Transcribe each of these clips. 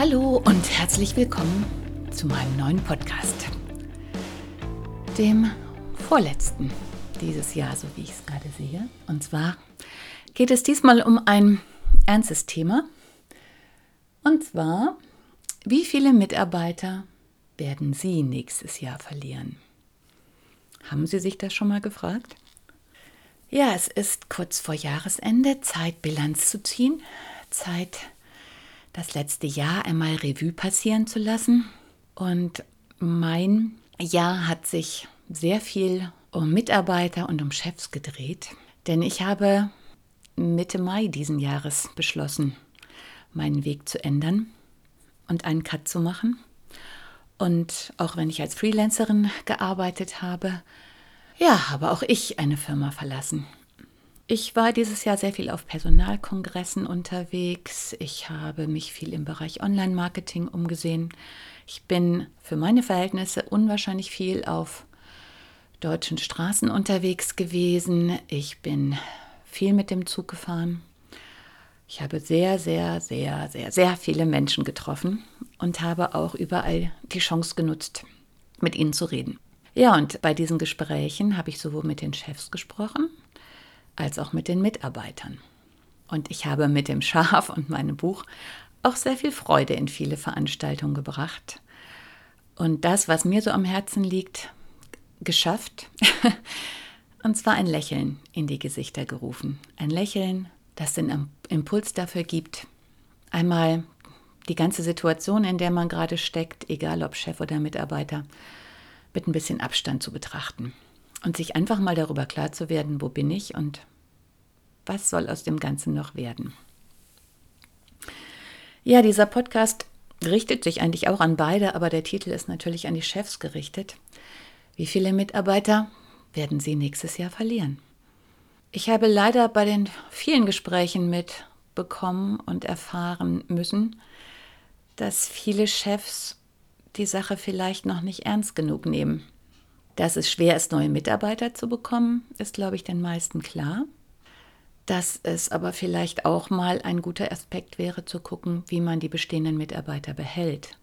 Hallo und herzlich willkommen zu meinem neuen Podcast. Dem vorletzten dieses Jahr, so wie ich es gerade sehe. Und zwar geht es diesmal um ein ernstes Thema. Und zwar, wie viele Mitarbeiter werden Sie nächstes Jahr verlieren? Haben Sie sich das schon mal gefragt? Ja, es ist kurz vor Jahresende, Zeit Bilanz zu ziehen, Zeit das letzte Jahr einmal Revue passieren zu lassen. Und mein Jahr hat sich sehr viel um Mitarbeiter und um Chefs gedreht, denn ich habe Mitte Mai diesen Jahres beschlossen, meinen Weg zu ändern und einen Cut zu machen. Und auch wenn ich als Freelancerin gearbeitet habe, ja, habe auch ich eine Firma verlassen. Ich war dieses Jahr sehr viel auf Personalkongressen unterwegs. Ich habe mich viel im Bereich Online-Marketing umgesehen. Ich bin für meine Verhältnisse unwahrscheinlich viel auf deutschen Straßen unterwegs gewesen. Ich bin viel mit dem Zug gefahren. Ich habe sehr, sehr, sehr, sehr, sehr viele Menschen getroffen und habe auch überall die Chance genutzt, mit ihnen zu reden. Ja, und bei diesen Gesprächen habe ich sowohl mit den Chefs gesprochen, als auch mit den Mitarbeitern. Und ich habe mit dem Schaf und meinem Buch auch sehr viel Freude in viele Veranstaltungen gebracht. Und das, was mir so am Herzen liegt, geschafft. und zwar ein Lächeln in die Gesichter gerufen. Ein Lächeln, das den Impuls dafür gibt, einmal die ganze Situation, in der man gerade steckt, egal ob Chef oder Mitarbeiter, mit ein bisschen Abstand zu betrachten und sich einfach mal darüber klar zu werden, wo bin ich und was soll aus dem Ganzen noch werden. Ja, dieser Podcast richtet sich eigentlich auch an beide, aber der Titel ist natürlich an die Chefs gerichtet. Wie viele Mitarbeiter werden Sie nächstes Jahr verlieren? Ich habe leider bei den vielen Gesprächen mitbekommen und erfahren müssen, dass viele Chefs die Sache vielleicht noch nicht ernst genug nehmen. Dass es schwer ist, neue Mitarbeiter zu bekommen, ist, glaube ich, den meisten klar. Dass es aber vielleicht auch mal ein guter Aspekt wäre, zu gucken, wie man die bestehenden Mitarbeiter behält,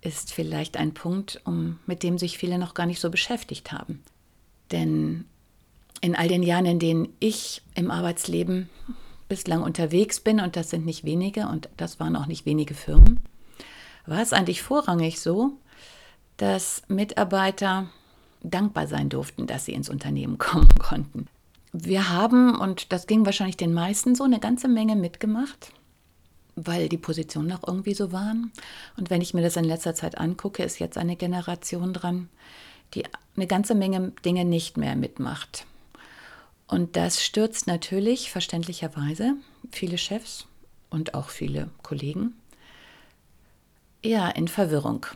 ist vielleicht ein Punkt, um, mit dem sich viele noch gar nicht so beschäftigt haben. Denn in all den Jahren, in denen ich im Arbeitsleben bislang unterwegs bin, und das sind nicht wenige, und das waren auch nicht wenige Firmen, war es eigentlich vorrangig so, dass Mitarbeiter dankbar sein durften, dass sie ins Unternehmen kommen konnten. Wir haben, und das ging wahrscheinlich den meisten so, eine ganze Menge mitgemacht, weil die Positionen auch irgendwie so waren. Und wenn ich mir das in letzter Zeit angucke, ist jetzt eine Generation dran, die eine ganze Menge Dinge nicht mehr mitmacht. Und das stürzt natürlich verständlicherweise viele Chefs und auch viele Kollegen ja in Verwirrung.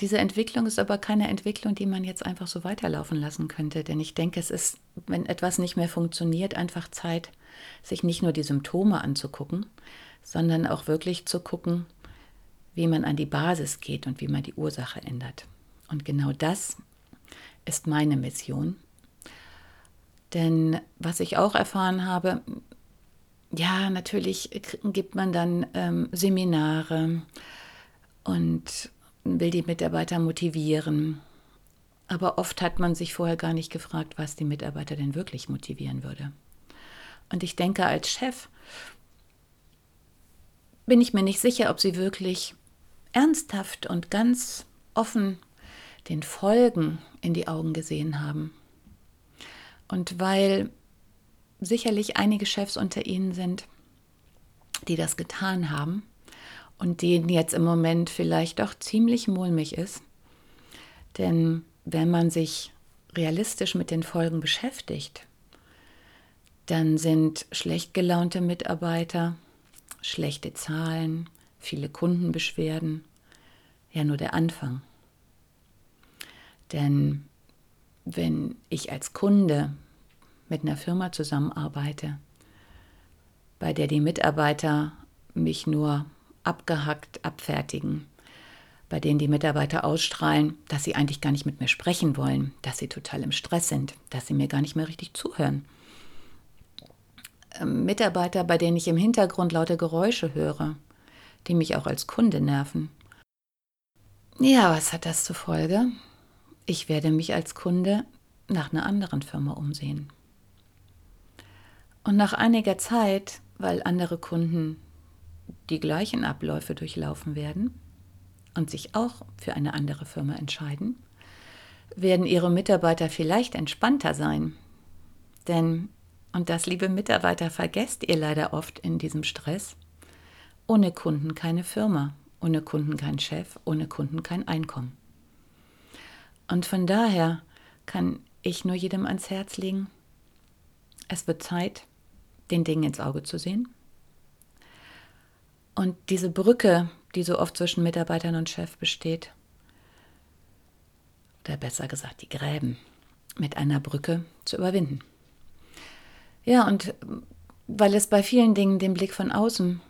Diese Entwicklung ist aber keine Entwicklung, die man jetzt einfach so weiterlaufen lassen könnte. Denn ich denke, es ist, wenn etwas nicht mehr funktioniert, einfach Zeit, sich nicht nur die Symptome anzugucken, sondern auch wirklich zu gucken, wie man an die Basis geht und wie man die Ursache ändert. Und genau das ist meine Mission. Denn was ich auch erfahren habe, ja, natürlich gibt man dann ähm, Seminare und will die Mitarbeiter motivieren. Aber oft hat man sich vorher gar nicht gefragt, was die Mitarbeiter denn wirklich motivieren würde. Und ich denke, als Chef bin ich mir nicht sicher, ob sie wirklich ernsthaft und ganz offen den Folgen in die Augen gesehen haben. Und weil sicherlich einige Chefs unter ihnen sind, die das getan haben, und denen jetzt im Moment vielleicht doch ziemlich mulmig ist. Denn wenn man sich realistisch mit den Folgen beschäftigt, dann sind schlecht gelaunte Mitarbeiter, schlechte Zahlen, viele Kundenbeschwerden ja nur der Anfang. Denn wenn ich als Kunde mit einer Firma zusammenarbeite, bei der die Mitarbeiter mich nur abgehackt abfertigen, bei denen die Mitarbeiter ausstrahlen, dass sie eigentlich gar nicht mit mir sprechen wollen, dass sie total im Stress sind, dass sie mir gar nicht mehr richtig zuhören. Ähm, Mitarbeiter, bei denen ich im Hintergrund laute Geräusche höre, die mich auch als Kunde nerven. Ja, was hat das zur Folge? Ich werde mich als Kunde nach einer anderen Firma umsehen. Und nach einiger Zeit, weil andere Kunden die gleichen Abläufe durchlaufen werden und sich auch für eine andere Firma entscheiden, werden ihre Mitarbeiter vielleicht entspannter sein. Denn, und das, liebe Mitarbeiter, vergesst ihr leider oft in diesem Stress, ohne Kunden keine Firma, ohne Kunden kein Chef, ohne Kunden kein Einkommen. Und von daher kann ich nur jedem ans Herz legen, es wird Zeit, den Dingen ins Auge zu sehen und diese Brücke, die so oft zwischen Mitarbeitern und Chef besteht, oder besser gesagt die Gräben, mit einer Brücke zu überwinden. Ja, und weil es bei vielen Dingen den Blick von außen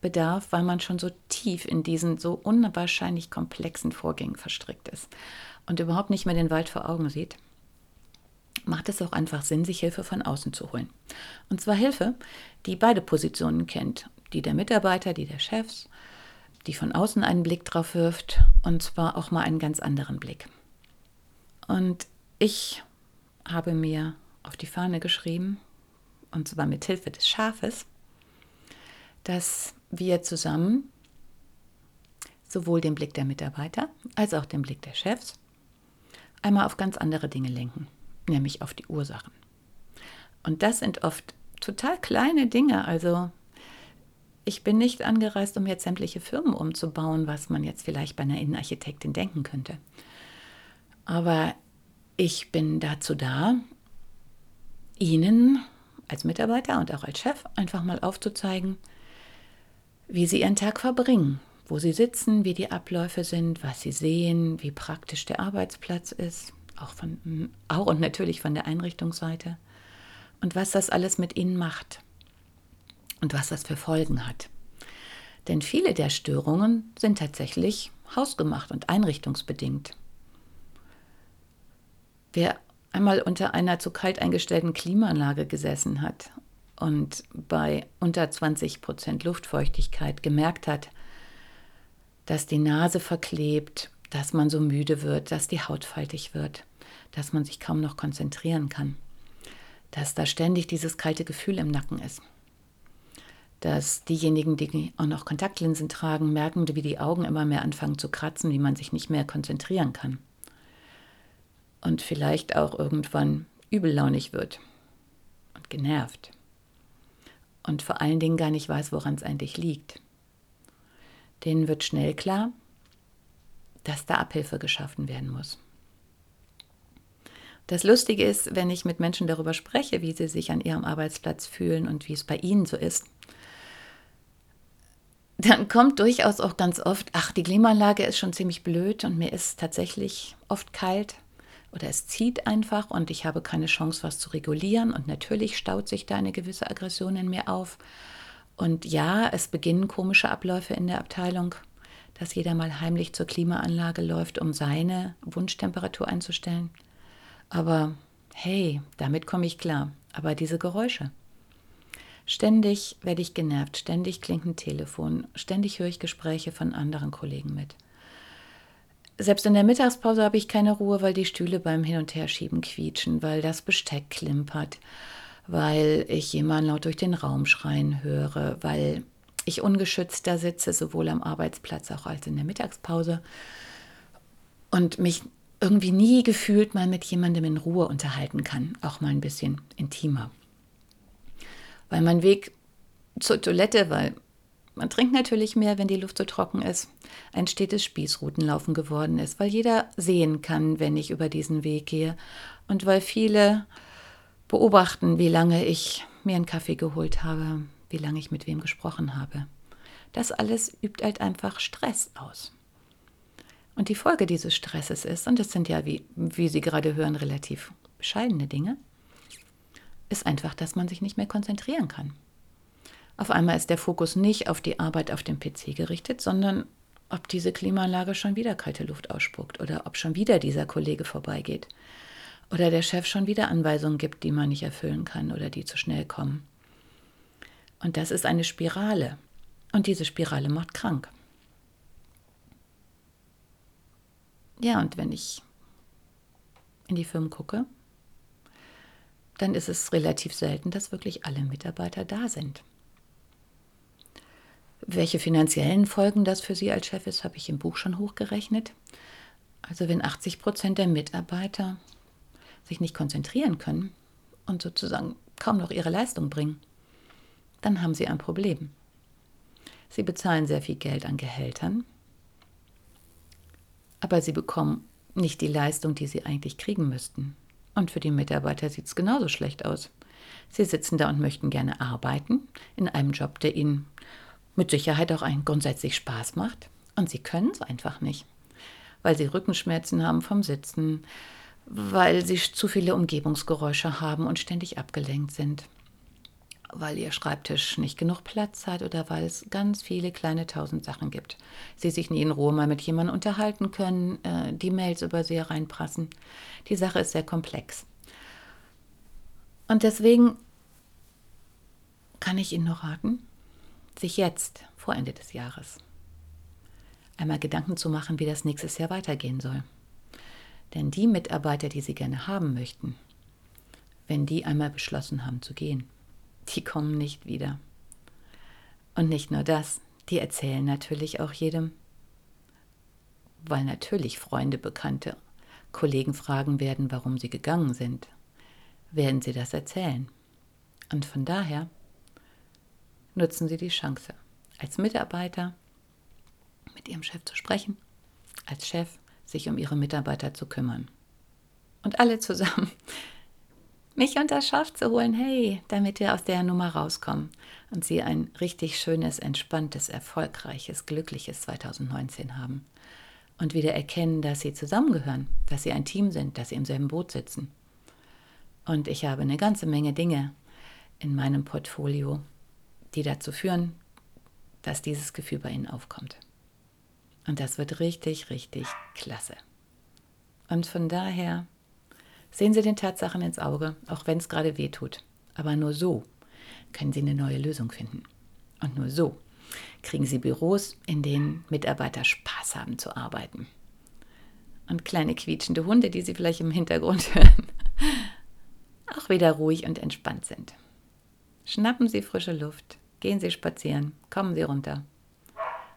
bedarf, weil man schon so tief in diesen so unwahrscheinlich komplexen Vorgängen verstrickt ist und überhaupt nicht mehr den Wald vor Augen sieht, macht es auch einfach Sinn, sich Hilfe von außen zu holen. Und zwar Hilfe, die beide Positionen kennt die der Mitarbeiter, die der Chefs, die von außen einen Blick drauf wirft und zwar auch mal einen ganz anderen Blick. Und ich habe mir auf die Fahne geschrieben, und zwar mit Hilfe des Schafes, dass wir zusammen sowohl den Blick der Mitarbeiter als auch den Blick der Chefs einmal auf ganz andere Dinge lenken, nämlich auf die Ursachen. Und das sind oft total kleine Dinge, also ich bin nicht angereist, um jetzt sämtliche Firmen umzubauen, was man jetzt vielleicht bei einer Innenarchitektin denken könnte. Aber ich bin dazu da, Ihnen als Mitarbeiter und auch als Chef einfach mal aufzuzeigen, wie Sie Ihren Tag verbringen, wo Sie sitzen, wie die Abläufe sind, was Sie sehen, wie praktisch der Arbeitsplatz ist, auch, von, auch und natürlich von der Einrichtungsseite und was das alles mit Ihnen macht und was das für Folgen hat. Denn viele der Störungen sind tatsächlich hausgemacht und einrichtungsbedingt. Wer einmal unter einer zu kalt eingestellten Klimaanlage gesessen hat und bei unter 20 Prozent Luftfeuchtigkeit gemerkt hat, dass die Nase verklebt, dass man so müde wird, dass die Haut faltig wird, dass man sich kaum noch konzentrieren kann, dass da ständig dieses kalte Gefühl im Nacken ist dass diejenigen, die auch noch Kontaktlinsen tragen, merken, wie die Augen immer mehr anfangen zu kratzen, wie man sich nicht mehr konzentrieren kann. Und vielleicht auch irgendwann übellaunig wird und genervt. Und vor allen Dingen gar nicht weiß, woran es eigentlich liegt. Denen wird schnell klar, dass da Abhilfe geschaffen werden muss. Das Lustige ist, wenn ich mit Menschen darüber spreche, wie sie sich an ihrem Arbeitsplatz fühlen und wie es bei ihnen so ist, dann kommt durchaus auch ganz oft, ach, die Klimaanlage ist schon ziemlich blöd und mir ist tatsächlich oft kalt oder es zieht einfach und ich habe keine Chance, was zu regulieren und natürlich staut sich da eine gewisse Aggression in mir auf. Und ja, es beginnen komische Abläufe in der Abteilung, dass jeder mal heimlich zur Klimaanlage läuft, um seine Wunschtemperatur einzustellen. Aber hey, damit komme ich klar. Aber diese Geräusche, Ständig werde ich genervt, ständig klingt ein Telefon, ständig höre ich Gespräche von anderen Kollegen mit. Selbst in der Mittagspause habe ich keine Ruhe, weil die Stühle beim Hin- und Herschieben quietschen, weil das Besteck klimpert, weil ich jemanden laut durch den Raum schreien höre, weil ich ungeschützt da sitze, sowohl am Arbeitsplatz auch als in der Mittagspause und mich irgendwie nie gefühlt mal mit jemandem in Ruhe unterhalten kann, auch mal ein bisschen intimer weil mein Weg zur Toilette, weil Man trinkt natürlich mehr, wenn die Luft so trocken ist. Ein stetes Spießrutenlaufen geworden ist, weil jeder sehen kann, wenn ich über diesen Weg gehe. Und weil viele beobachten, wie lange ich mir einen Kaffee geholt habe, wie lange ich mit wem gesprochen habe. Das alles übt halt einfach Stress aus. Und die Folge dieses Stresses ist, und das sind ja, wie, wie Sie gerade hören, relativ bescheidene Dinge, ist einfach, dass man sich nicht mehr konzentrieren kann. Auf einmal ist der Fokus nicht auf die Arbeit auf dem PC gerichtet, sondern ob diese Klimaanlage schon wieder kalte Luft ausspuckt oder ob schon wieder dieser Kollege vorbeigeht oder der Chef schon wieder Anweisungen gibt, die man nicht erfüllen kann oder die zu schnell kommen. Und das ist eine Spirale. Und diese Spirale macht krank. Ja, und wenn ich in die Firmen gucke, dann ist es relativ selten, dass wirklich alle Mitarbeiter da sind. Welche finanziellen Folgen das für Sie als Chef ist, habe ich im Buch schon hochgerechnet. Also wenn 80 Prozent der Mitarbeiter sich nicht konzentrieren können und sozusagen kaum noch ihre Leistung bringen, dann haben Sie ein Problem. Sie bezahlen sehr viel Geld an Gehältern, aber Sie bekommen nicht die Leistung, die Sie eigentlich kriegen müssten. Und für die Mitarbeiter sieht es genauso schlecht aus. Sie sitzen da und möchten gerne arbeiten in einem Job, der ihnen mit Sicherheit auch einen grundsätzlich Spaß macht. Und sie können es einfach nicht, weil sie Rückenschmerzen haben vom Sitzen, weil sie zu viele Umgebungsgeräusche haben und ständig abgelenkt sind, weil ihr Schreibtisch nicht genug Platz hat oder weil es ganz viele kleine tausend Sachen gibt. Sie sich nie in Ruhe mal mit jemandem unterhalten können, äh, die Mails über sie hereinprassen. Die Sache ist sehr komplex. Und deswegen kann ich Ihnen nur raten, sich jetzt, vor Ende des Jahres, einmal Gedanken zu machen, wie das nächstes Jahr weitergehen soll. Denn die Mitarbeiter, die Sie gerne haben möchten, wenn die einmal beschlossen haben zu gehen, die kommen nicht wieder. Und nicht nur das, die erzählen natürlich auch jedem, weil natürlich Freunde, Bekannte, Kollegen fragen werden, warum sie gegangen sind, werden sie das erzählen. Und von daher nutzen Sie die Chance, als Mitarbeiter mit Ihrem Chef zu sprechen, als Chef sich um Ihre Mitarbeiter zu kümmern. Und alle zusammen mich unter Schaf zu holen, hey, damit wir aus der Nummer rauskommen und Sie ein richtig schönes, entspanntes, erfolgreiches, glückliches 2019 haben. Und wieder erkennen, dass Sie zusammengehören, dass Sie ein Team sind, dass Sie im selben Boot sitzen. Und ich habe eine ganze Menge Dinge in meinem Portfolio, die dazu führen, dass dieses Gefühl bei Ihnen aufkommt. Und das wird richtig, richtig klasse. Und von daher sehen Sie den Tatsachen ins Auge, auch wenn es gerade weh tut. Aber nur so können Sie eine neue Lösung finden. Und nur so kriegen Sie Büros, in denen Mitarbeiter Spaß haben zu arbeiten. Und kleine quietschende Hunde, die Sie vielleicht im Hintergrund hören, auch wieder ruhig und entspannt sind. Schnappen Sie frische Luft, Gehen Sie spazieren, kommen Sie runter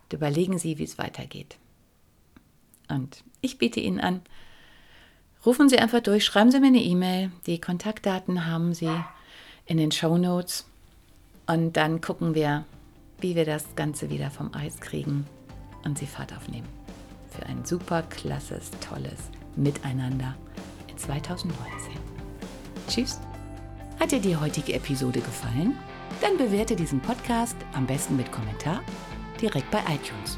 und überlegen Sie, wie es weitergeht. Und ich biete Ihnen an, rufen Sie einfach durch, schreiben Sie mir eine E-Mail. Die Kontaktdaten haben Sie in den Show Notes. Und dann gucken wir, wie wir das Ganze wieder vom Eis kriegen und Sie Fahrt aufnehmen. Für ein super klasses, tolles Miteinander in 2019. Tschüss. Hat dir die heutige Episode gefallen? Dann bewerte diesen Podcast am besten mit Kommentar direkt bei iTunes.